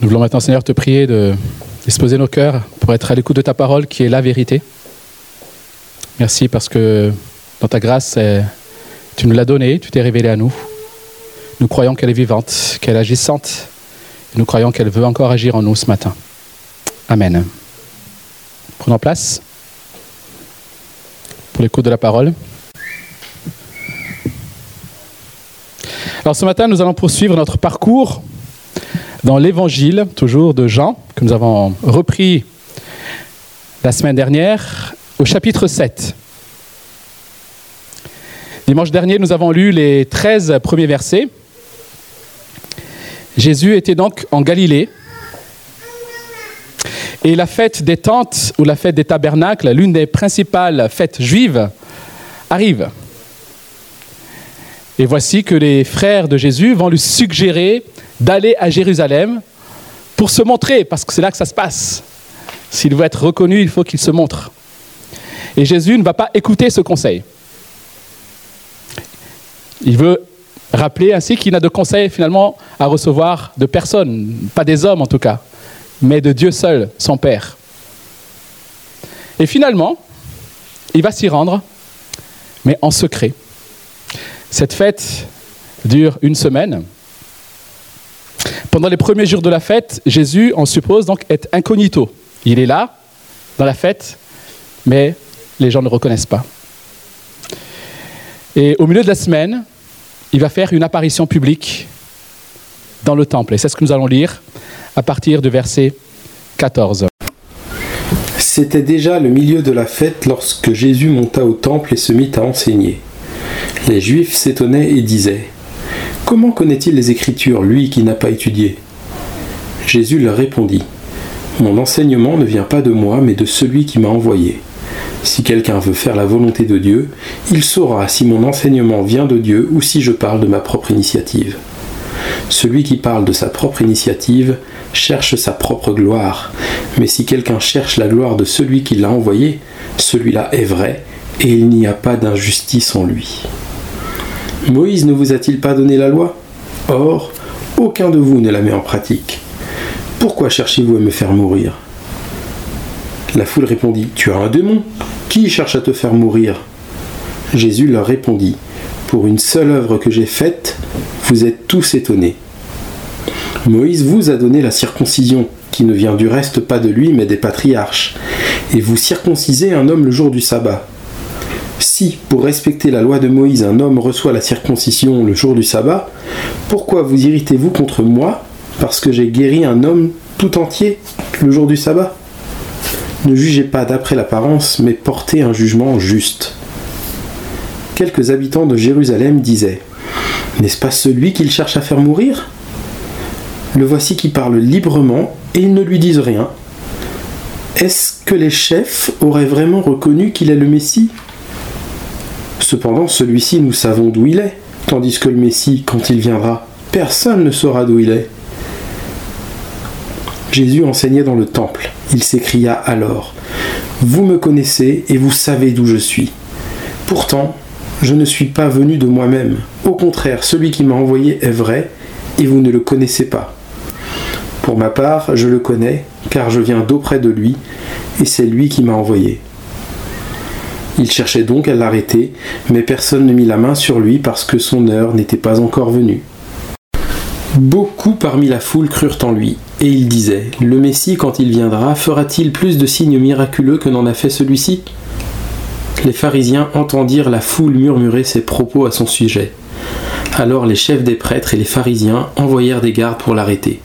Nous voulons maintenant, Seigneur, te prier de disposer nos cœurs pour être à l'écoute de ta parole qui est la vérité. Merci parce que dans ta grâce, tu nous l'as donnée, tu t'es révélé à nous. Nous croyons qu'elle est vivante, qu'elle est agissante. Et nous croyons qu'elle veut encore agir en nous ce matin. Amen. Prenons place pour l'écoute de la parole. Alors ce matin, nous allons poursuivre notre parcours dans l'évangile, toujours de Jean, que nous avons repris la semaine dernière, au chapitre 7. Dimanche dernier, nous avons lu les 13 premiers versets. Jésus était donc en Galilée. Et la fête des tentes ou la fête des tabernacles, l'une des principales fêtes juives, arrive. Et voici que les frères de Jésus vont lui suggérer d'aller à Jérusalem pour se montrer, parce que c'est là que ça se passe. S'il veut être reconnu, il faut qu'il se montre. Et Jésus ne va pas écouter ce conseil. Il veut rappeler ainsi qu'il n'a de conseil finalement à recevoir de personne, pas des hommes en tout cas, mais de Dieu seul, son Père. Et finalement, il va s'y rendre, mais en secret. Cette fête dure une semaine. Pendant les premiers jours de la fête, Jésus, on suppose donc, est incognito. Il est là, dans la fête, mais les gens ne le reconnaissent pas. Et au milieu de la semaine, il va faire une apparition publique dans le temple. Et c'est ce que nous allons lire à partir du verset 14. C'était déjà le milieu de la fête lorsque Jésus monta au temple et se mit à enseigner. Les Juifs s'étonnaient et disaient Comment connaît-il les Écritures, lui qui n'a pas étudié? Jésus leur répondit Mon enseignement ne vient pas de moi, mais de celui qui m'a envoyé. Si quelqu'un veut faire la volonté de Dieu, il saura si mon enseignement vient de Dieu ou si je parle de ma propre initiative. Celui qui parle de sa propre initiative cherche sa propre gloire, mais si quelqu'un cherche la gloire de celui qui l'a envoyé, celui-là est vrai, et il n'y a pas d'injustice en lui. Moïse ne vous a-t-il pas donné la loi? Or, aucun de vous ne la met en pratique. Pourquoi cherchez-vous à me faire mourir? La foule répondit, Tu as un démon. Qui cherche à te faire mourir? Jésus leur répondit, Pour une seule œuvre que j'ai faite, vous êtes tous étonnés. Moïse vous a donné la circoncision, qui ne vient du reste pas de lui, mais des patriarches, et vous circoncisez un homme le jour du sabbat. Si, pour respecter la loi de Moïse, un homme reçoit la circoncision le jour du sabbat, pourquoi vous irritez-vous contre moi parce que j'ai guéri un homme tout entier le jour du sabbat? Ne jugez pas d'après l'apparence, mais portez un jugement juste. Quelques habitants de Jérusalem disaient N'est-ce pas celui qu'il cherche à faire mourir? Le voici qui parle librement et ne lui disent rien. Est-ce que les chefs auraient vraiment reconnu qu'il est le Messie? Cependant, celui-ci, nous savons d'où il est, tandis que le Messie, quand il viendra, personne ne saura d'où il est. Jésus enseignait dans le temple. Il s'écria alors, Vous me connaissez et vous savez d'où je suis. Pourtant, je ne suis pas venu de moi-même. Au contraire, celui qui m'a envoyé est vrai, et vous ne le connaissez pas. Pour ma part, je le connais, car je viens d'auprès de lui, et c'est lui qui m'a envoyé. Il cherchait donc à l'arrêter, mais personne ne mit la main sur lui parce que son heure n'était pas encore venue. Beaucoup parmi la foule crurent en lui, et ils disaient, Le Messie, quand il viendra, fera-t-il plus de signes miraculeux que n'en a fait celui-ci? Les pharisiens entendirent la foule murmurer ses propos à son sujet. Alors les chefs des prêtres et les pharisiens envoyèrent des gardes pour l'arrêter.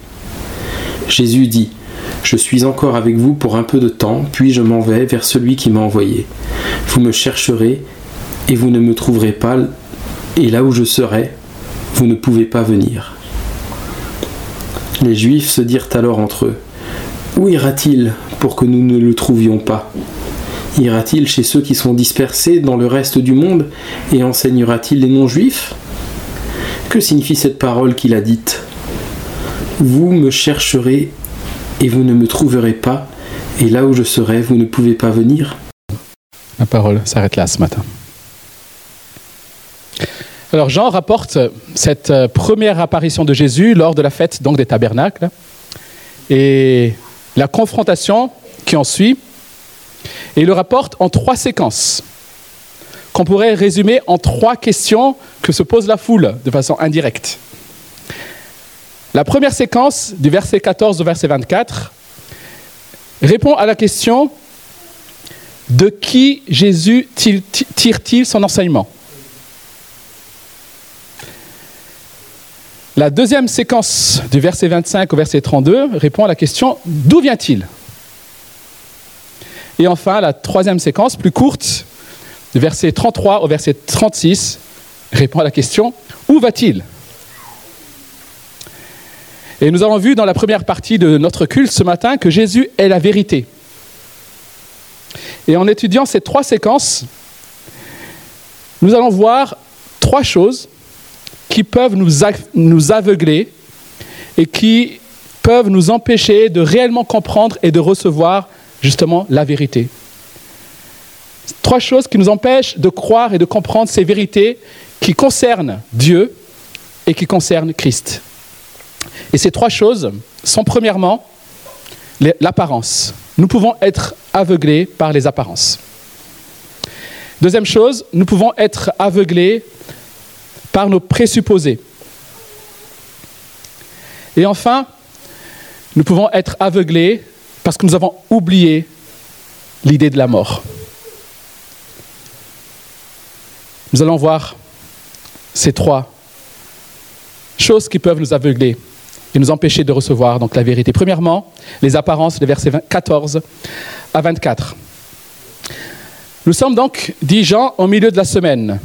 Jésus dit, je suis encore avec vous pour un peu de temps, puis je m'en vais vers celui qui m'a envoyé. Vous me chercherez et vous ne me trouverez pas, et là où je serai, vous ne pouvez pas venir. Les Juifs se dirent alors entre eux, Où ira-t-il pour que nous ne le trouvions pas? Ira-t-il chez ceux qui sont dispersés dans le reste du monde et enseignera-t-il les non-juifs? Que signifie cette parole qu'il a dite? Vous me chercherez et vous ne me trouverez pas, et là où je serai, vous ne pouvez pas venir La parole s'arrête là ce matin. Alors Jean rapporte cette euh, première apparition de Jésus lors de la fête donc des tabernacles et la confrontation qui en suit. Et il le rapporte en trois séquences qu'on pourrait résumer en trois questions que se pose la foule de façon indirecte. La première séquence, du verset 14 au verset 24, répond à la question de qui Jésus tire-t-il son enseignement? La deuxième séquence du verset 25 au verset 32 répond à la question d'où vient-il? Et enfin, la troisième séquence, plus courte, du verset 33 au verset 36, répond à la question où va-t-il? Et nous avons vu dans la première partie de notre culte ce matin que Jésus est la vérité. Et en étudiant ces trois séquences, nous allons voir trois choses qui peuvent nous, aveugler et qui peuvent nous empêcher de réellement comprendre et de recevoir justement la vérité. Trois choses qui nous empêchent de croire et de comprendre ces vérités qui concernent Dieu et qui concernent Christ. Et ces trois choses sont premièrement l'apparence. Nous pouvons être aveuglés par les apparences. Deuxième chose, nous pouvons être aveuglés par nos présupposés. Et enfin, nous pouvons être aveuglés parce que nous avons oublié l'idée de la mort. Nous allons voir ces trois choses qui peuvent nous aveugler et nous empêcher de recevoir donc la vérité. Premièrement, les apparences, les versets 14 à 24. Nous sommes donc, dit Jean, au milieu de la semaine.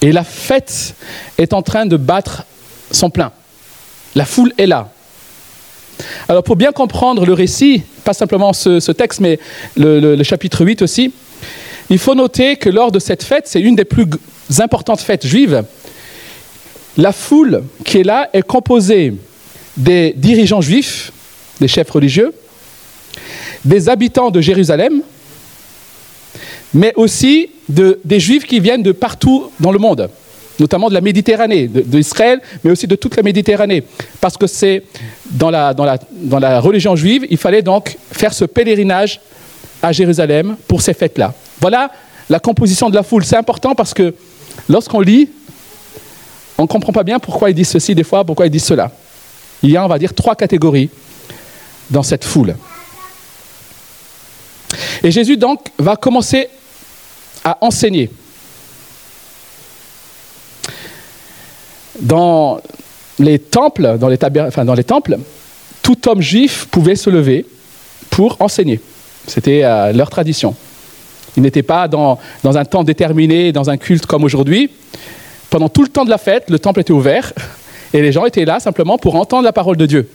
Et la fête est en train de battre son plein. La foule est là. Alors pour bien comprendre le récit, pas simplement ce, texte, mais le, chapitre 8 aussi, il faut noter que lors de cette fête, c'est une des plus importantes fêtes juives, la foule qui est là est composée des dirigeants juifs, des chefs religieux, des habitants de Jérusalem, mais aussi des juifs qui viennent de partout dans le monde, notamment de la Méditerranée, d'Israël, mais aussi de toute la Méditerranée. Parce que c'est dans la, dans, la, religion juive, il fallait donc faire ce pèlerinage à Jérusalem pour ces fêtes-là. Voilà la composition de la foule. C'est important parce que lorsqu'on lit, on ne comprend pas bien pourquoi ils disent ceci des fois, pourquoi ils disent cela. Il y a, on va dire, trois catégories dans cette foule. Et Jésus donc va commencer à enseigner. Dans les temples, dans les, enfin, dans les temples, tout homme juif pouvait se lever pour enseigner. C'était euh, leur tradition. Ils n'étaient pas dans, dans, un temps déterminé, dans un culte comme aujourd'hui. Pendant tout le temps de la fête, le temple était ouvert et les gens étaient là simplement pour entendre la parole de Dieu.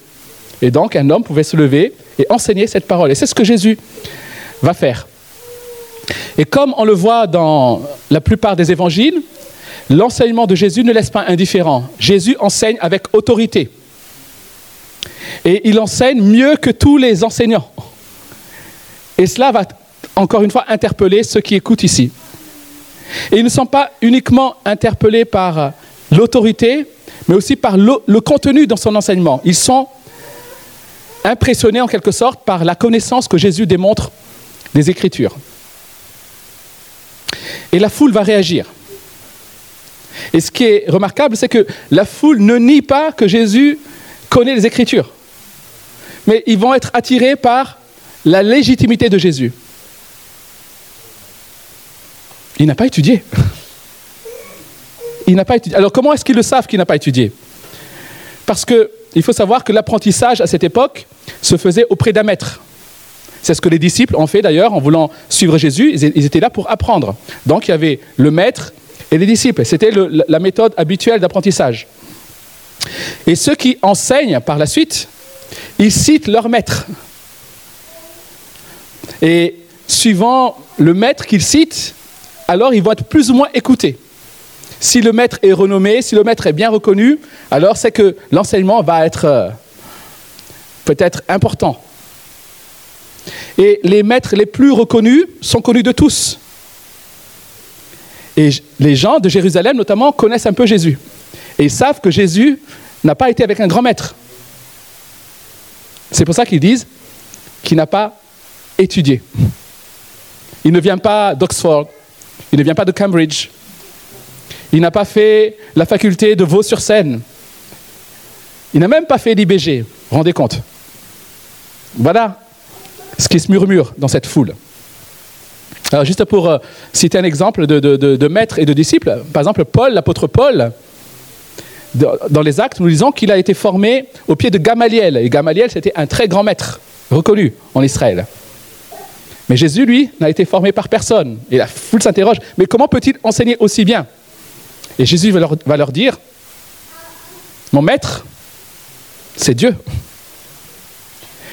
Et donc un homme pouvait se lever et enseigner cette parole. Et c'est ce que Jésus va faire. Et comme on le voit dans la plupart des évangiles, l'enseignement de Jésus ne laisse pas indifférent. Jésus enseigne avec autorité. Et il enseigne mieux que tous les enseignants. Et cela va encore une fois interpeller ceux qui écoutent ici. Et ils ne sont pas uniquement interpellés par l'autorité, mais aussi par le, contenu dans son enseignement. Ils sont impressionnés en quelque sorte par la connaissance que Jésus démontre des Écritures. Et la foule va réagir. Et ce qui est remarquable, c'est que la foule ne nie pas que Jésus connaît les Écritures. Mais ils vont être attirés par la légitimité de Jésus. Il n'a pas étudié. Alors comment est-ce qu'ils le savent qu'il n'a pas étudié? Parce qu'il faut savoir que l'apprentissage à cette époque se faisait auprès d'un maître. C'est ce que les disciples ont fait d'ailleurs en voulant suivre Jésus. Ils étaient là pour apprendre. Donc il y avait le maître et les disciples. C'était la méthode habituelle d'apprentissage. Et ceux qui enseignent par la suite, ils citent leur maître. Et suivant le maître qu'ils citent, alors ils vont être plus ou moins écoutés. Si le maître est renommé, si le maître est bien reconnu, alors c'est que l'enseignement va être euh, peut-être important. Et les maîtres les plus reconnus sont connus de tous. Et les gens de Jérusalem, notamment, connaissent un peu Jésus. Et ils savent que Jésus n'a pas été avec un grand maître. C'est pour ça qu'ils disent qu'il n'a pas étudié. Il ne vient pas d'Oxford, il ne vient pas de Cambridge, il n'a pas fait la faculté de Vaux-sur-Seine, il n'a même pas fait l'IBG, rendez compte. Voilà ce qui se murmure dans cette foule. Alors juste pour euh, citer un exemple de, de, maître et de disciple, par exemple Paul, l'apôtre Paul, dans les actes, nous disons qu'il a été formé au pied de Gamaliel. Et Gamaliel, c'était un très grand maître, reconnu en Israël. Mais Jésus, lui, n'a été formé par personne. Et la foule s'interroge, mais comment peut-il enseigner aussi bien Et Jésus va leur, dire, mon maître, c'est Dieu.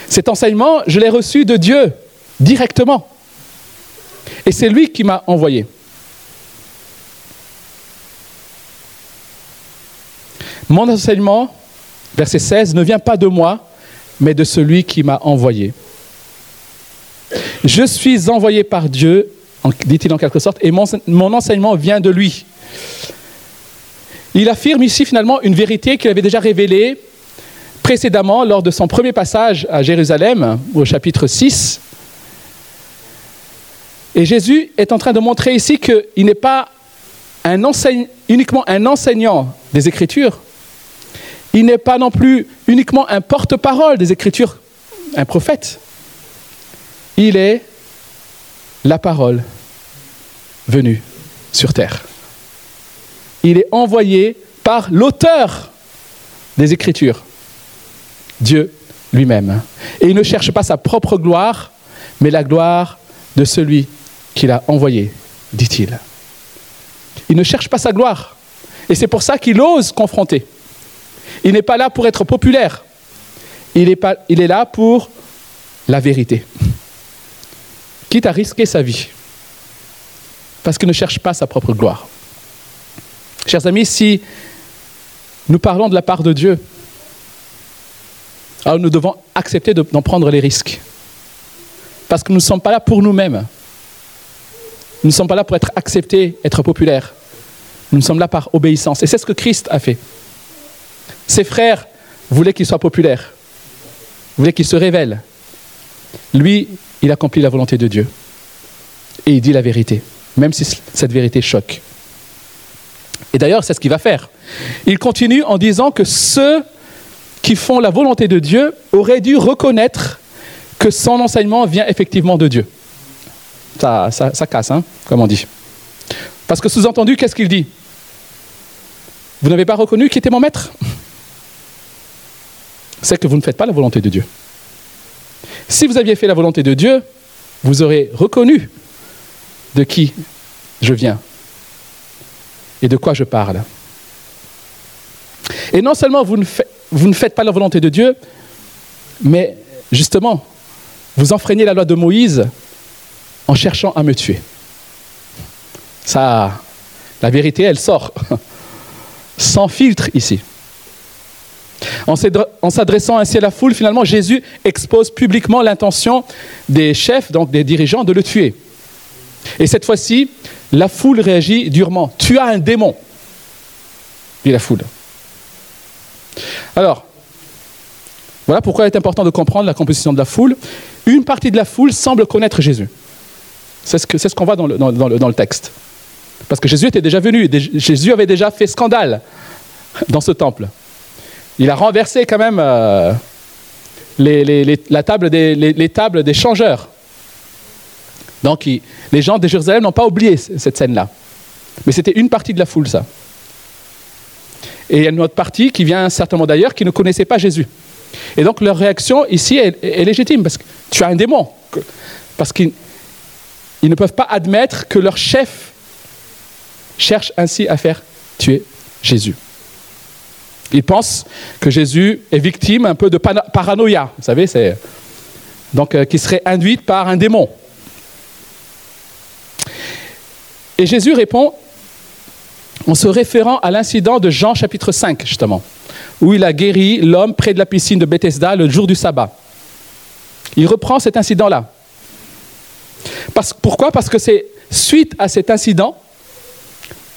Cet enseignement, je l'ai reçu de Dieu directement. Et c'est lui qui m'a envoyé. Mon enseignement, verset 16, ne vient pas de moi, mais de celui qui m'a envoyé. Je suis envoyé par Dieu, dit-il en quelque sorte, et mon, enseignement vient de lui. Il affirme ici finalement une vérité qu'il avait déjà révélée précédemment lors de son premier passage à Jérusalem, au chapitre 6. Et Jésus est en train de montrer ici qu'il n'est pas un uniquement un enseignant des Écritures, il n'est pas non plus uniquement un porte-parole des Écritures, un prophète. Il est la parole venue sur terre. Il est envoyé par l'auteur des Écritures, Dieu lui-même. Et il ne cherche pas sa propre gloire, mais la gloire de celui qu'il a envoyé, dit-il. Il ne cherche pas sa gloire. Et c'est pour ça qu'il ose confronter. Il n'est pas là pour être populaire. Il est, il est là pour la vérité. Quitte à risquer sa vie. Parce qu'il ne cherche pas sa propre gloire. Chers amis, si nous parlons de la part de Dieu, alors nous devons accepter d'en prendre les risques. Parce que nous ne sommes pas là pour nous-mêmes. Nous ne sommes pas là pour être acceptés, être populaires. Nous sommes là par obéissance. Et c'est ce que Christ a fait. Ses frères voulaient qu'il soit populaire, voulaient qu'il se révèle. Lui, il accomplit la volonté de Dieu. Et il dit la vérité, même si cette vérité choque. Et d'ailleurs, c'est ce qu'il va faire. Il continue en disant que ceux qui font la volonté de Dieu auraient dû reconnaître que son enseignement vient effectivement de Dieu. Ça, ça, casse, hein, comme on dit. Parce que sous-entendu, qu'est-ce qu'il dit? Vous n'avez pas reconnu qui était mon maître? C'est que vous ne faites pas la volonté de Dieu. Si vous aviez fait la volonté de Dieu, vous aurez reconnu de qui je viens et de quoi je parle. Et non seulement vous ne, faites pas la volonté de Dieu, mais justement, vous enfreignez la loi de Moïse en cherchant à me tuer. Ça, la vérité, elle sort sans filtre ici. En s'adressant ainsi à la foule, finalement, Jésus expose publiquement l'intention des chefs, donc des dirigeants, de le tuer. Et cette fois-ci, la foule réagit durement. Tu as un démon, dit la foule. Alors, voilà pourquoi il est important de comprendre la composition de la foule. Une partie de la foule semble connaître Jésus. C'est ce qu'on voit dans le, texte. Parce que Jésus était déjà venu, Jésus avait déjà fait scandale dans ce temple. Il a renversé quand même euh, les, tables des changeurs. Donc les gens de Jérusalem n'ont pas oublié cette scène-là. Mais c'était une partie de la foule, ça. Et il y a une autre partie qui vient certainement d'ailleurs, qui ne connaissait pas Jésus. Et donc leur réaction ici est, légitime, parce que tu as un démon. Parce qu'ils ils ne peuvent pas admettre que leur chef cherche ainsi à faire tuer Jésus. Ils pensent que Jésus est victime un peu de paranoïa, vous savez, donc euh, qui serait induite par un démon. Et Jésus répond en se référant à l'incident de Jean chapitre 5, justement, où il a guéri l'homme près de la piscine de Bethesda le jour du sabbat. Il reprend cet incident-là pourquoi? Parce que c'est suite à cet incident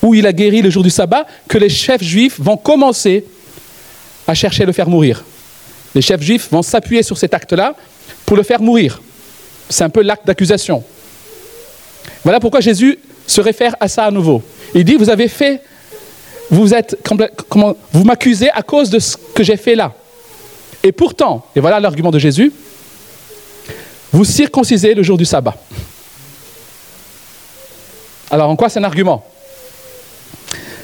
où il a guéri le jour du sabbat, que les chefs juifs vont commencer à chercher à le faire mourir. Les chefs juifs vont s'appuyer sur cet acte-là pour le faire mourir. C'est un peu l'acte d'accusation. Voilà pourquoi Jésus se réfère à ça à nouveau. Il dit, vous avez fait, vous êtes, comment, vous m'accusez à cause de ce que j'ai fait là. Et pourtant, et voilà l'argument de Jésus, vous circoncisez le jour du sabbat. Alors en quoi c'est un argument?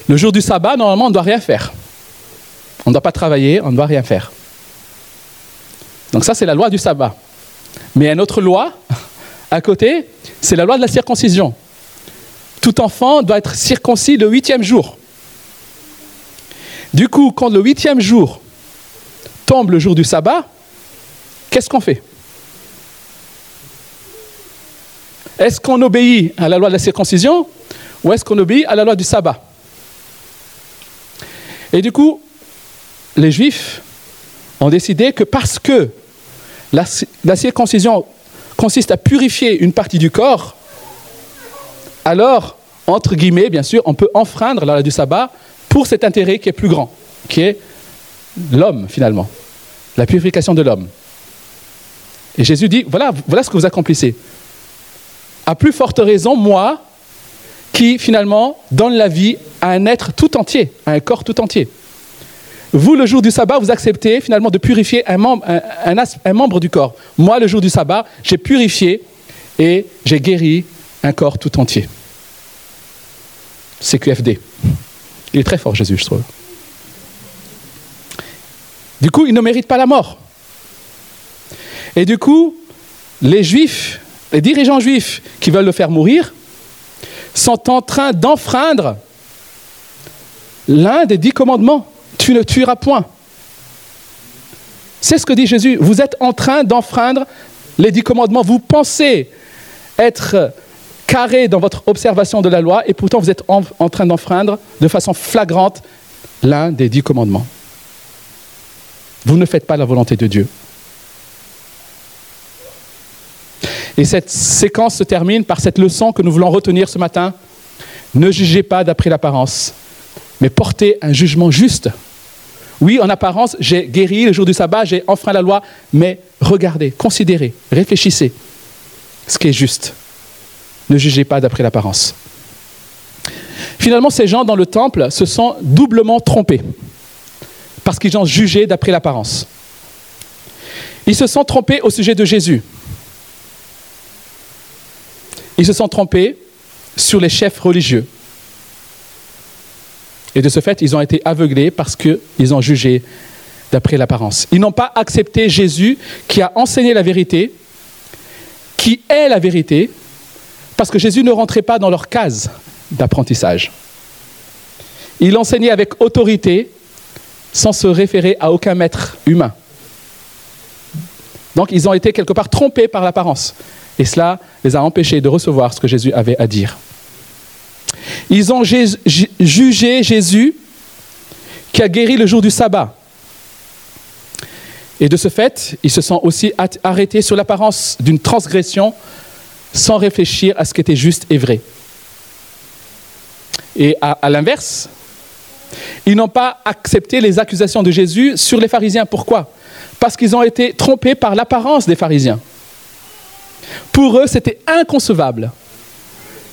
Le jour du sabbat, normalement, on ne doit rien faire. On ne doit pas travailler, on ne doit rien faire. Donc ça, c'est la loi du sabbat. Mais il y a une autre loi à côté, c'est la loi de la circoncision. Tout enfant doit être circoncis le huitième jour. Du coup, quand le huitième jour tombe le jour du sabbat, qu'est-ce qu'on fait? Est-ce qu'on obéit à la loi de la circoncision ou est-ce qu'on obéit à la loi du sabbat? Et du coup, les Juifs ont décidé que parce que la, circoncision consiste à purifier une partie du corps, alors, entre guillemets, bien sûr, on peut enfreindre la du sabbat pour cet intérêt qui est plus grand, qui est l'homme finalement, la purification de l'homme. Et Jésus dit, voilà, ce que vous accomplissez. À plus forte raison, moi, qui finalement donne la vie à un être tout entier, à un corps tout entier. Vous, le jour du sabbat, vous acceptez finalement de purifier un, membre du corps. Moi, le jour du sabbat, j'ai purifié et j'ai guéri un corps tout entier. C'est QFD. Il est très fort, Jésus, je trouve. Du coup, il ne mérite pas la mort. Et du coup, les juifs, les dirigeants juifs qui veulent le faire mourir, sont en train d'enfreindre l'un des dix commandements tu ne tueras point. C'est ce que dit Jésus. Vous êtes en train d'enfreindre les dix commandements. Vous pensez être carré dans votre observation de la loi et pourtant vous êtes en, train d'enfreindre de façon flagrante l'un des dix commandements. Vous ne faites pas la volonté de Dieu. Et cette séquence se termine par cette leçon que nous voulons retenir ce matin. Ne jugez pas d'après l'apparence, mais portez un jugement juste oui, en apparence, j'ai guéri le jour du sabbat, j'ai enfreint la loi, mais regardez, considérez, réfléchissez ce qui est juste. Ne jugez pas d'après l'apparence. Finalement, ces gens dans le temple se sont doublement trompés parce qu'ils ont jugé d'après l'apparence. Ils se sont trompés au sujet de Jésus. Ils se sont trompés sur les chefs religieux. Et de ce fait, ils ont été aveuglés parce qu'ils ont jugé d'après l'apparence. Ils n'ont pas accepté Jésus qui a enseigné la vérité, qui est la vérité, parce que Jésus ne rentrait pas dans leur case d'apprentissage. Il enseignait avec autorité sans se référer à aucun maître humain. Donc ils ont été quelque part trompés par l'apparence. Et cela les a empêchés de recevoir ce que Jésus avait à dire. Ils ont jugé Jésus qui a guéri le jour du sabbat. Et de ce fait, ils se sont aussi arrêtés sur l'apparence d'une transgression sans réfléchir à ce qui était juste et vrai. Et à, l'inverse, ils n'ont pas accepté les accusations de Jésus sur les pharisiens. Pourquoi? Parce qu'ils ont été trompés par l'apparence des pharisiens. Pour eux, c'était inconcevable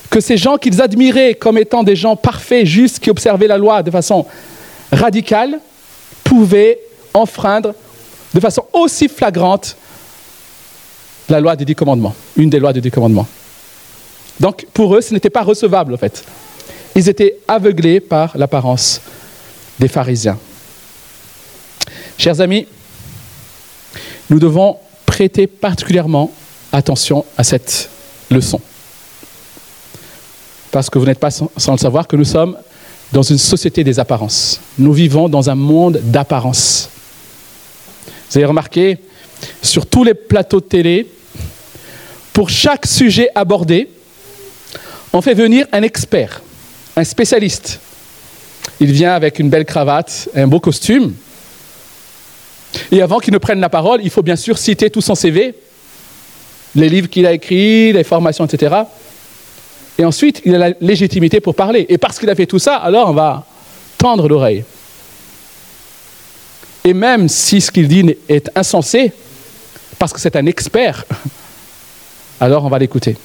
que ces gens qu'ils admiraient comme étant des gens parfaits, justes, qui observaient la loi de façon radicale, pouvaient enfreindre de façon aussi flagrante la loi des dix commandements, une des lois des dix commandements. Donc pour eux, ce n'était pas recevable en fait. Ils étaient aveuglés par l'apparence des pharisiens. Chers amis, nous devons prêter particulièrement attention à cette leçon parce que vous n'êtes pas sans, le savoir, que nous sommes dans une société des apparences. Nous vivons dans un monde d'apparence. Vous avez remarqué, sur tous les plateaux de télé, pour chaque sujet abordé, on fait venir un expert, un spécialiste. Il vient avec une belle cravate, un beau costume. Et avant qu'il ne prenne la parole, il faut bien sûr citer tout son CV, les livres qu'il a écrits, les formations, etc. Et ensuite, il a la légitimité pour parler. Et parce qu'il a fait tout ça, alors on va tendre l'oreille. Et même si ce qu'il dit est insensé, parce que c'est un expert, alors on va l'écouter.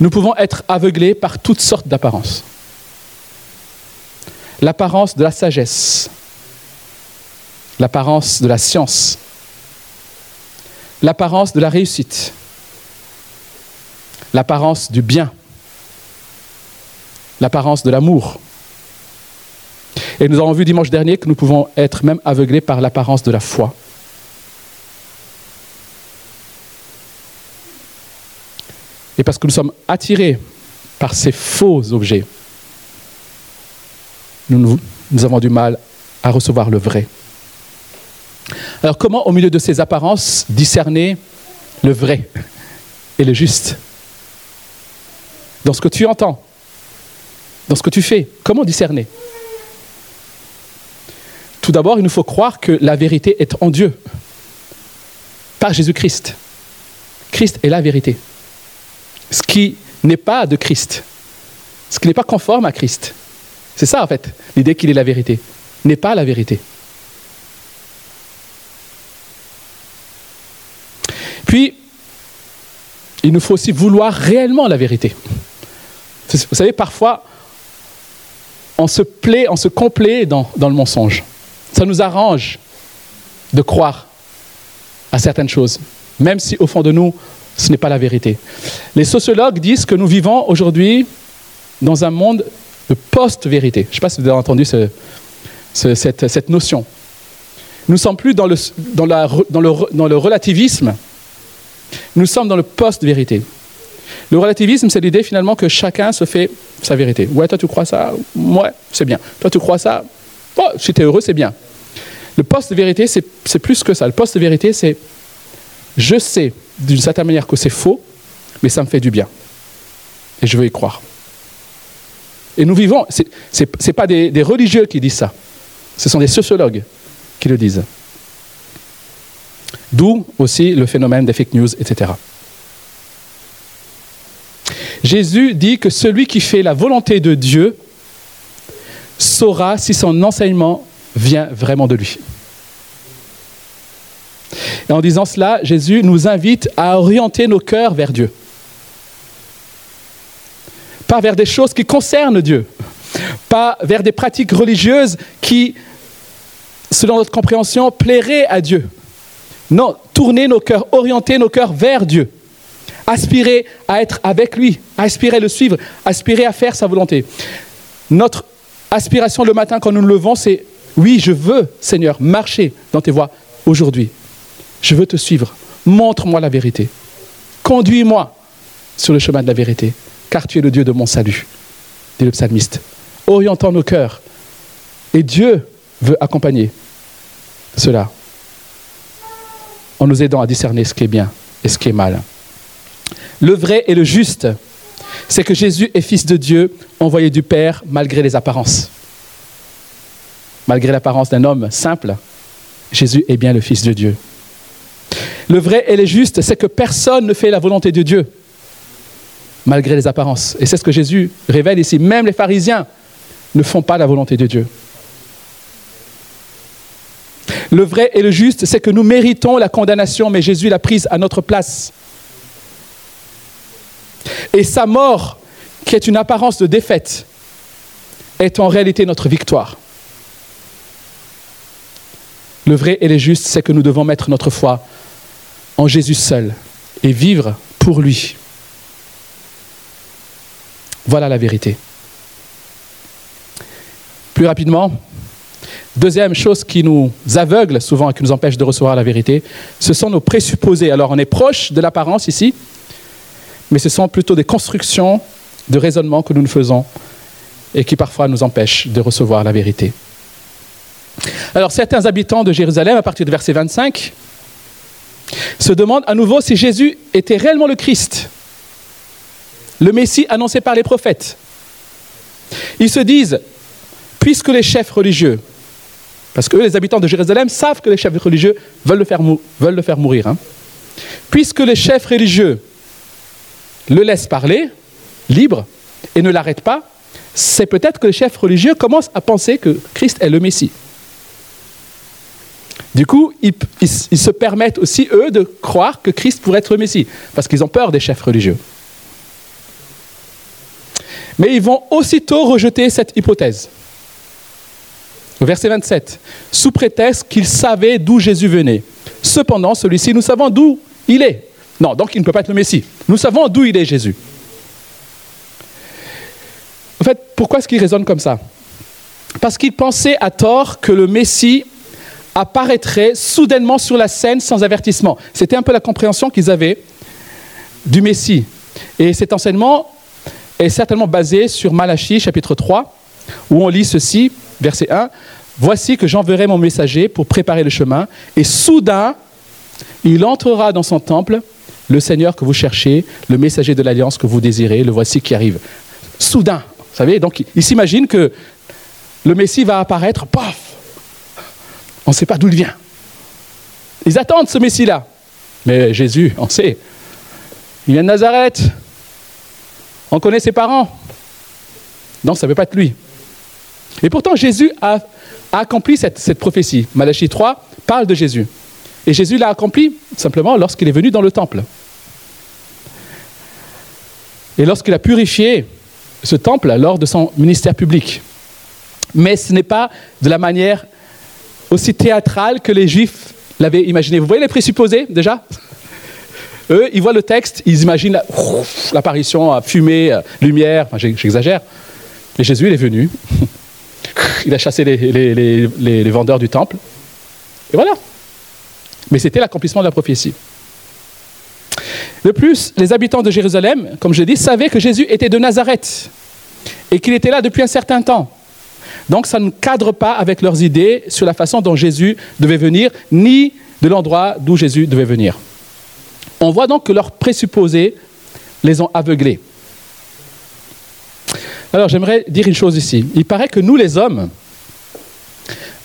Nous pouvons être aveuglés par toutes sortes d'apparences. L'apparence de la sagesse, l'apparence de la science, l'apparence de la réussite, l'apparence du bien, l'apparence de l'amour. Et nous avons vu dimanche dernier que nous pouvons être même aveuglés par l'apparence de la foi. Et parce que nous sommes attirés par ces faux objets, nous, avons du mal à recevoir le vrai. Alors comment, au milieu de ces apparences, discerner le vrai et le juste? Dans ce que tu entends, dans ce que tu fais, comment discerner? Tout d'abord, il nous faut croire que la vérité est en Dieu, pas Jésus-Christ. Christ est la vérité. Ce qui n'est pas de Christ, ce qui n'est pas conforme à Christ, c'est ça en fait, l'idée qu'il est la vérité, n'est pas la vérité. Puis, il nous faut aussi vouloir réellement la vérité. Vous savez, parfois, on se plaît, on se complaît dans, dans le mensonge. Ça nous arrange de croire à certaines choses, même si au fond de nous, ce n'est pas la vérité. Les sociologues disent que nous vivons aujourd'hui dans un monde de post-vérité. Je ne sais pas si vous avez entendu ce, ce, cette, cette, notion. Nous ne sommes plus dans le, dans, le, dans le relativisme, nous sommes dans le post-vérité. Le relativisme, c'est l'idée finalement que chacun se fait sa vérité. Ouais, toi tu crois ça? Ouais, c'est bien. Toi tu crois ça? Oh, Si tu es heureux, c'est bien. Le post-vérité, c'est plus que ça. Le post-vérité, c'est je sais d'une certaine manière que c'est faux, mais ça me fait du bien. Et je veux y croire. Et nous vivons, ce n'est pas des, des religieux qui disent ça, ce sont des sociologues qui le disent. D'où aussi le phénomène des fake news, etc. Jésus dit que celui qui fait la volonté de Dieu saura si son enseignement vient vraiment de lui. Et en disant cela, Jésus nous invite à orienter nos cœurs vers Dieu. Pas vers des choses qui concernent Dieu, pas vers des pratiques religieuses qui, selon notre compréhension, plairaient à Dieu. Non, tourner nos cœurs, orienter nos cœurs vers Dieu. Aspirer à être avec lui, aspirer à le suivre, aspirer à faire sa volonté. Notre aspiration le matin quand nous nous levons, c'est oui, je veux, Seigneur, marcher dans tes voies aujourd'hui. Je veux te suivre. Montre-moi la vérité. Conduis-moi sur le chemin de la vérité, car tu es le Dieu de mon salut, dit le psalmiste. Orientons nos cœurs. Et Dieu veut accompagner cela en nous aidant à discerner ce qui est bien et ce qui est mal. Le vrai et le juste, c'est que Jésus est fils de Dieu, envoyé du Père malgré les apparences. Malgré l'apparence d'un homme simple, Jésus est bien le fils de Dieu. Le vrai et le juste, c'est que personne ne fait la volonté de Dieu, malgré les apparences. Et c'est ce que Jésus révèle ici. Même les pharisiens ne font pas la volonté de Dieu. Le vrai et le juste, c'est que nous méritons la condamnation, mais Jésus l'a prise à notre place. Et sa mort, qui est une apparence de défaite, est en réalité notre victoire. Le vrai et le juste, c'est que nous devons mettre notre foi en Jésus seul et vivre pour lui. Voilà la vérité. Plus rapidement, Deuxième chose qui nous aveugle souvent et qui nous empêche de recevoir la vérité, ce sont nos présupposés. Alors on est proche de l'apparence ici, mais ce sont plutôt des constructions de raisonnement que nous nous faisons et qui parfois nous empêchent de recevoir la vérité. Alors certains habitants de Jérusalem, à partir du verset 25, se demandent à nouveau si Jésus était réellement le Christ, le Messie annoncé par les prophètes. Ils se disent, puisque les chefs religieux parce que les habitants de Jérusalem savent que les chefs religieux veulent le faire, veulent le faire mourir. Hein. puisque les chefs religieux le laissent parler, libre, et ne l'arrêtent pas, c'est peut-être que les chefs religieux commencent à penser que Christ est le Messie. Du coup, ils, se permettent aussi, eux, de croire que Christ pourrait être le Messie, parce qu'ils ont peur des chefs religieux. Mais ils vont aussitôt rejeter cette hypothèse. Verset 27. Sous prétexte qu'ils savaient d'où Jésus venait. Cependant, celui-ci, nous savons d'où il est. Non, donc il ne peut pas être le Messie. Nous savons d'où il est Jésus. En fait, pourquoi est-ce qu'il raisonne comme ça? Parce qu'il pensait à tort que le Messie apparaîtrait soudainement sur la scène sans avertissement. C'était un peu la compréhension qu'ils avaient du Messie. Et cet enseignement est certainement basé sur Malachie chapitre 3, où on lit ceci, verset 1, Voici que j'enverrai mon messager pour préparer le chemin, et soudain, il entrera dans son temple, le Seigneur que vous cherchez, le messager de l'alliance que vous désirez, le voici qui arrive. Soudain, vous savez, donc il s'imagine que le Messie va apparaître, paf On ne sait pas d'où il vient. Ils attendent ce Messie-là. Mais Jésus, on sait, il vient de Nazareth. On connaît ses parents. Non, ça ne peut pas être lui. Et pourtant, Jésus a, accompli cette, cette, prophétie. Malachie 3 parle de Jésus. Et Jésus l'a accompli simplement lorsqu'il est venu dans le temple. Et lorsqu'il a purifié ce temple lors de son ministère public. Mais ce n'est pas de la manière aussi théâtrale que les Juifs l'avaient imaginé. Vous voyez les présupposés déjà? Eux, ils voient le texte, ils imaginent l'apparition, fumée, lumière, enfin, j'exagère. Mais Jésus, il est venu. Il a chassé les, vendeurs du temple. Et voilà. Mais c'était l'accomplissement de la prophétie. De plus, les habitants de Jérusalem, comme je l'ai dit, savaient que Jésus était de Nazareth et qu'il était là depuis un certain temps. Donc ça ne cadre pas avec leurs idées sur la façon dont Jésus devait venir, ni de l'endroit d'où Jésus devait venir. On voit donc que leurs présupposés les ont aveuglés. Alors j'aimerais dire une chose ici. Il paraît que nous les hommes,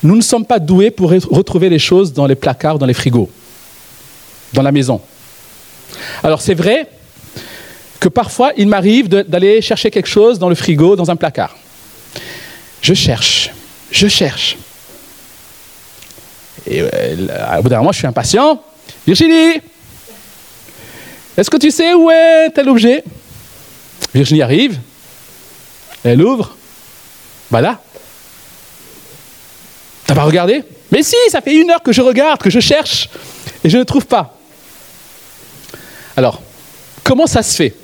nous ne sommes pas doués pour retrouver les choses dans les placards, dans les frigos, dans la maison. Alors c'est vrai que parfois il m'arrive d'aller chercher quelque chose dans le frigo, dans un placard. Je cherche, je cherche. Et euh, au bout d'un moment, je suis impatient. Virginie, est-ce que tu sais où est tel objet? Virginie arrive, elle ouvre, voilà. T'as pas regardé? Mais si, ça fait une heure que je regarde, que je cherche, et je ne trouve pas. Alors, comment ça se fait?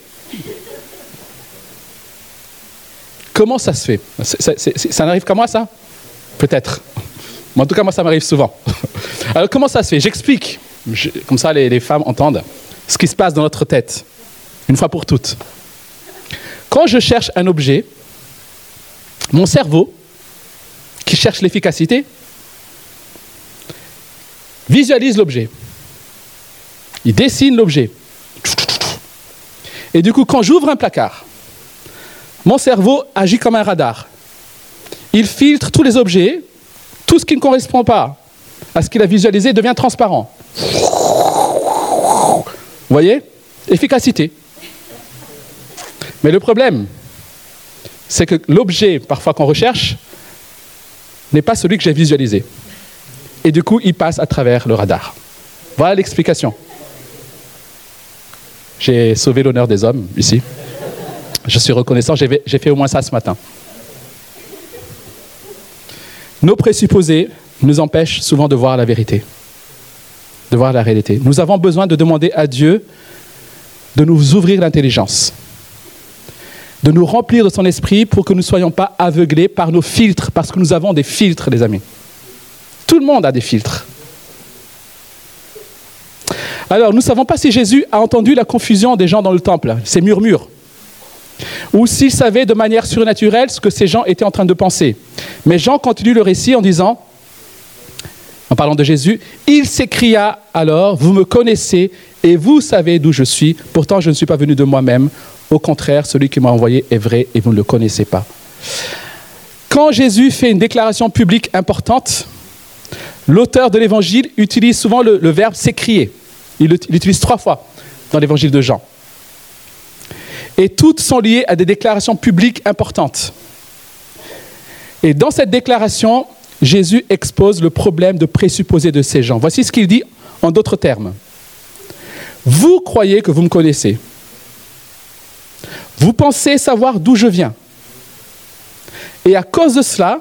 Comment ça se fait? Ça n'arrive qu'à moi, ça? Peut-être. Mais en tout cas, moi, ça m'arrive souvent. Alors, comment ça se fait? J'explique. Comme ça, les femmes entendent ce qui se passe dans notre tête, une fois pour toutes. Quand je cherche un objet, mon cerveau, qui cherche l'efficacité, visualise l'objet. Il dessine l'objet. Et du coup, quand j'ouvre un placard, mon cerveau agit comme un radar. Il filtre tous les objets, tout ce qui ne correspond pas à ce qu'il a visualisé devient transparent. Vous voyez? Efficacité. Mais le problème, c'est que l'objet, parfois qu'on recherche, n'est pas celui que j'ai visualisé. Et du coup, il passe à travers le radar. Voilà l'explication. J'ai sauvé l'honneur des hommes ici. Je suis reconnaissant, j'ai fait au moins ça ce matin. Nos présupposés nous empêchent souvent de voir la vérité de voir la réalité. Nous avons besoin de demander à Dieu de nous ouvrir l'intelligence, de nous remplir de son esprit pour que nous ne soyons pas aveuglés par nos filtres, parce que nous avons des filtres, les amis. Tout le monde a des filtres. Alors, nous ne savons pas si Jésus a entendu la confusion des gens dans le temple, ces murmures, ou s'il savait de manière surnaturelle ce que ces gens étaient en train de penser. Mais Jean continue le récit en disant, en parlant de Jésus, il s'écria alors, vous me connaissez et vous savez d'où je suis, pourtant je ne suis pas venu de moi-même, au contraire, celui qui m'a envoyé est vrai et vous ne le connaissez pas. Quand Jésus fait une déclaration publique importante, l'auteur de l'évangile utilise souvent le, verbe s'écrier. Il l'utilise trois fois dans l'évangile de Jean. Et toutes sont liées à des déclarations publiques importantes. Et dans cette déclaration, Jésus expose le problème de présupposé de ces gens. Voici ce qu'il dit en d'autres termes. Vous croyez que vous me connaissez. Vous pensez savoir d'où je viens. Et à cause de cela,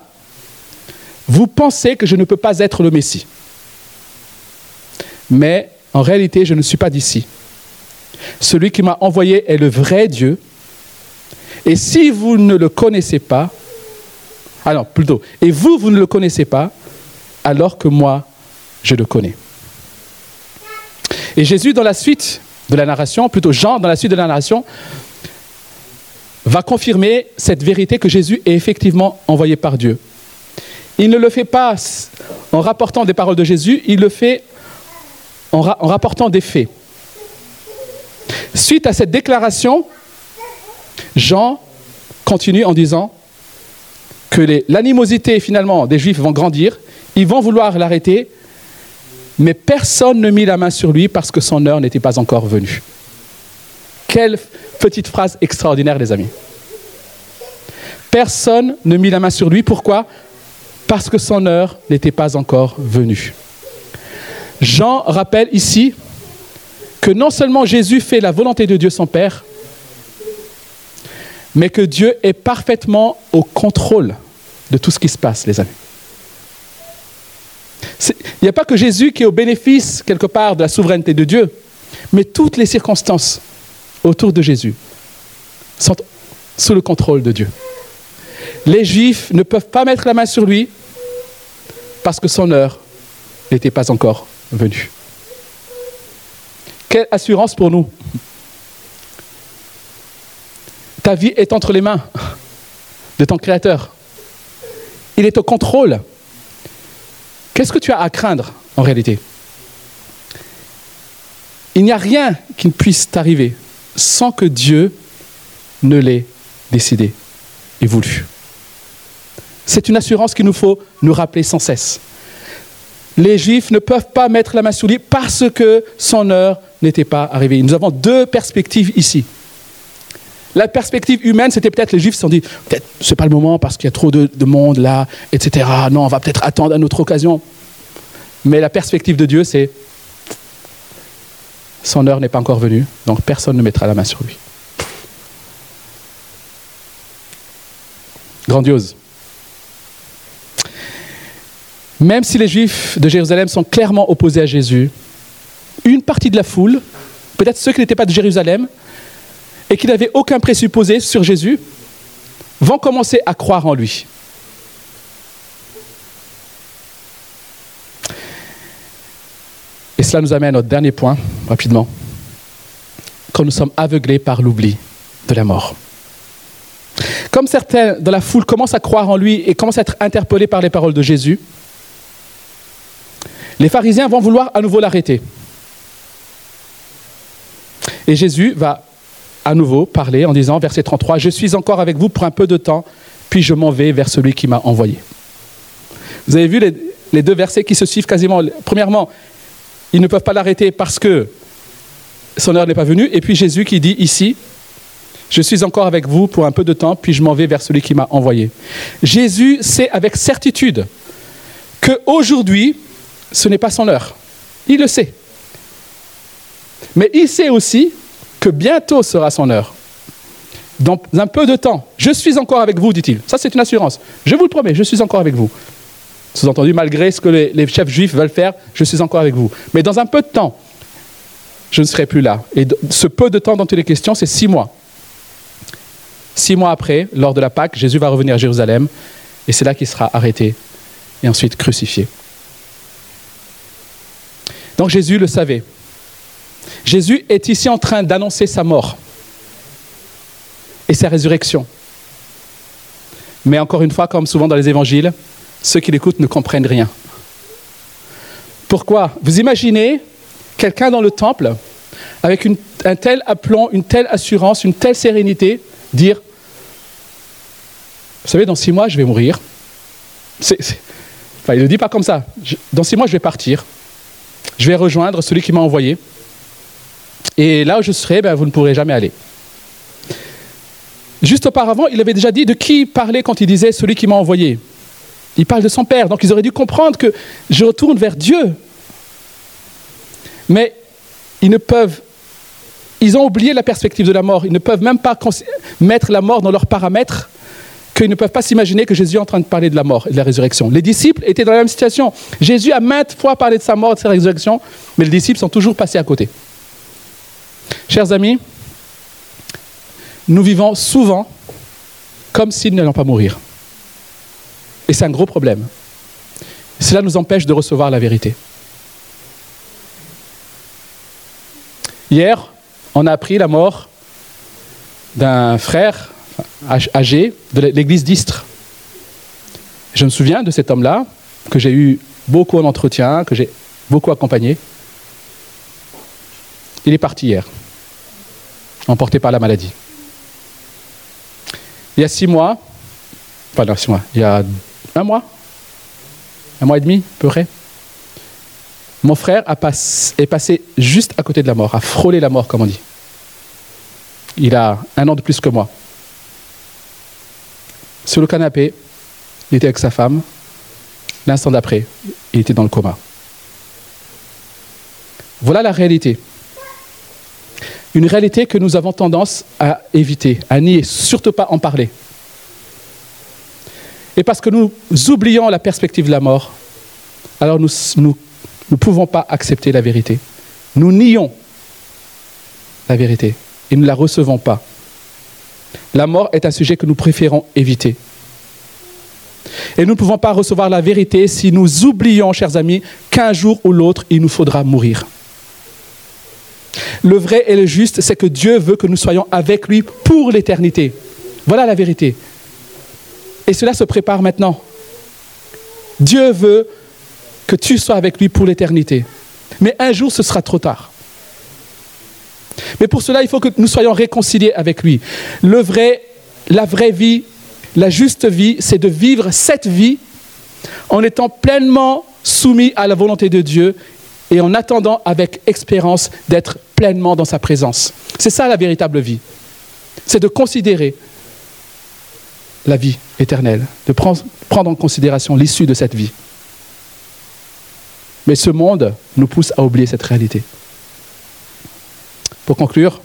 vous pensez que je ne peux pas être le Messie. Mais en réalité, je ne suis pas d'ici. Celui qui m'a envoyé est le vrai Dieu. Et si vous ne le connaissez pas, alors plutôt, et vous, vous ne le connaissez pas, alors que moi, je le connais. Et Jésus, dans la suite de la narration, plutôt Jean, dans la suite de la narration, va confirmer cette vérité que Jésus est effectivement envoyé par Dieu. Il ne le fait pas en rapportant des paroles de Jésus, il le fait en rapportant des faits. Suite à cette déclaration, Jean continue en disant que l'animosité finalement des Juifs vont grandir, ils vont vouloir l'arrêter, mais personne ne mit la main sur lui parce que son heure n'était pas encore venue. Quelle petite phrase extraordinaire, les amis. Personne ne mit la main sur lui. Pourquoi? Parce que son heure n'était pas encore venue. Jean rappelle ici que non seulement Jésus fait la volonté de Dieu son Père, mais que Dieu est parfaitement au contrôle de tout ce qui se passe, les amis. Il n'y a pas que Jésus qui est au bénéfice, quelque part, de la souveraineté de Dieu, mais toutes les circonstances autour de Jésus sont sous le contrôle de Dieu. Les Juifs ne peuvent pas mettre la main sur lui parce que son heure n'était pas encore venue. Quelle assurance pour nous? Ta vie est entre les mains de ton Créateur. Il est au contrôle. Qu'est-ce que tu as à craindre en réalité? Il n'y a rien qui ne puisse t'arriver sans que Dieu ne l'ait décidé et voulu. C'est une assurance qu'il nous faut nous rappeler sans cesse. Les Juifs ne peuvent pas mettre la main sur lui parce que son heure n'était pas arrivée. Nous avons deux perspectives ici. La perspective humaine, c'était peut-être les Juifs se sont dit, peut-être c'est pas le moment parce qu'il y a trop de, monde là, etc. Non, on va peut-être attendre à notre occasion. Mais la perspective de Dieu, c'est son heure n'est pas encore venue, donc personne ne mettra la main sur lui. Grandiose. Même si les Juifs de Jérusalem sont clairement opposés à Jésus, une partie de la foule, peut-être ceux qui n'étaient pas de Jérusalem, et qui n'avaient aucun présupposé sur Jésus vont commencer à croire en lui. Et cela nous amène au dernier point, rapidement. Quand nous sommes aveuglés par l'oubli de la mort. Comme certains de la foule commencent à croire en lui et commencent à être interpellés par les paroles de Jésus, les pharisiens vont vouloir à nouveau l'arrêter. Et Jésus va à nouveau parler en disant, verset 33, Je suis encore avec vous pour un peu de temps, puis je m'en vais vers celui qui m'a envoyé. Vous avez vu les, deux versets qui se suivent quasiment. Premièrement, ils ne peuvent pas l'arrêter parce que son heure n'est pas venue. Et puis Jésus qui dit ici, je suis encore avec vous pour un peu de temps, puis je m'en vais vers celui qui m'a envoyé. Jésus sait avec certitude qu'aujourd'hui, ce n'est pas son heure. Il le sait. Mais il sait aussi que bientôt sera son heure. Dans un peu de temps, je suis encore avec vous, dit-il. Ça, c'est une assurance. Je vous le promets, je suis encore avec vous. Sous-entendu, malgré ce que les, chefs juifs veulent faire, je suis encore avec vous. Mais dans un peu de temps, je ne serai plus là. Et ce peu de temps dont il est question, c'est six mois. Six mois après, lors de la Pâque, Jésus va revenir à Jérusalem, et c'est là qu'il sera arrêté et ensuite crucifié. Donc Jésus le savait. Jésus est ici en train d'annoncer sa mort et sa résurrection. Mais encore une fois, comme souvent dans les évangiles, ceux qui l'écoutent ne comprennent rien. Pourquoi? Vous imaginez quelqu'un dans le temple avec un tel aplomb, une telle assurance, une telle sérénité, dire, vous savez, dans six mois, je vais mourir. il ne le dit pas comme ça. dans six mois, je vais partir. Je vais rejoindre celui qui m'a envoyé. Et là où je serai, ben, vous ne pourrez jamais aller. Juste auparavant, il avait déjà dit de qui parlait quand il disait celui qui m'a envoyé. Il parle de son Père. Donc ils auraient dû comprendre que je retourne vers Dieu. Mais ils ne peuvent. Ils ont oublié la perspective de la mort. Ils ne peuvent même pas mettre la mort dans leurs paramètres qu'ils ne peuvent pas s'imaginer que Jésus est en train de parler de la mort et de la résurrection. Les disciples étaient dans la même situation. Jésus a maintes fois parlé de sa mort et de sa résurrection, mais les disciples sont toujours passés à côté. Chers amis, nous vivons souvent comme s'ils n'allaient pas mourir. Et c'est un gros problème. Cela nous empêche de recevoir la vérité. Hier, on a appris la mort d'un frère âgé de l'église d'Istre. Je me souviens de cet homme-là, que j'ai eu beaucoup en entretien, que j'ai beaucoup accompagné. Il est parti hier, emporté par la maladie. Il y a six mois, enfin non, six mois, il y a un mois, un mois et demi, à peu près, mon frère est passé juste à côté de la mort, a frôlé la mort, comme on dit. Il a un an de plus que moi. Sur le canapé, il était avec sa femme. L'instant d'après, il était dans le coma. Voilà la réalité. Une réalité que nous avons tendance à éviter, à nier, surtout pas en parler. Et parce que nous oublions la perspective de la mort, alors nous ne pouvons pas accepter la vérité. Nous nions la vérité et nous ne la recevons pas. La mort est un sujet que nous préférons éviter. Et nous ne pouvons pas recevoir la vérité si nous oublions, chers amis, qu'un jour ou l'autre, il nous faudra mourir. Le vrai et le juste, c'est que Dieu veut que nous soyons avec lui pour l'éternité. Voilà la vérité. Et cela se prépare maintenant. Dieu veut que tu sois avec lui pour l'éternité. Mais un jour, ce sera trop tard. Mais pour cela, il faut que nous soyons réconciliés avec lui. Le vrai, la vraie vie, la juste vie, c'est de vivre cette vie en étant pleinement soumis à la volonté de Dieu et en attendant avec espérance d'être pleinement dans sa présence. C'est ça la véritable vie. C'est de considérer la vie éternelle, de prendre, en considération l'issue de cette vie. Mais ce monde nous pousse à oublier cette réalité. Pour conclure,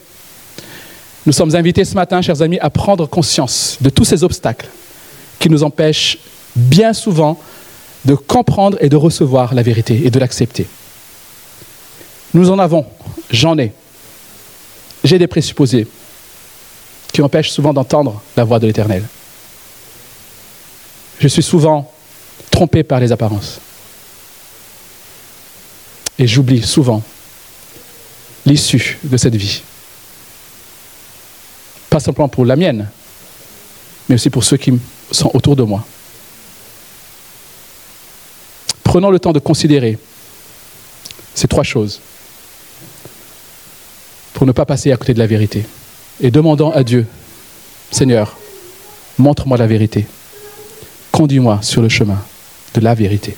nous sommes invités ce matin, chers amis, à prendre conscience de tous ces obstacles qui nous empêchent bien souvent de comprendre et de recevoir la vérité et de l'accepter. Nous en avons, j'en ai. J'ai des présupposés qui empêchent souvent d'entendre la voix de l'Éternel. Je suis souvent trompé par les apparences. Et j'oublie souvent l'issue de cette vie. Pas simplement pour la mienne, mais aussi pour ceux qui sont autour de moi. Prenons le temps de considérer ces trois choses pour ne pas passer à côté de la vérité. Et demandant à Dieu, Seigneur, montre-moi la vérité. Conduis-moi sur le chemin de la vérité.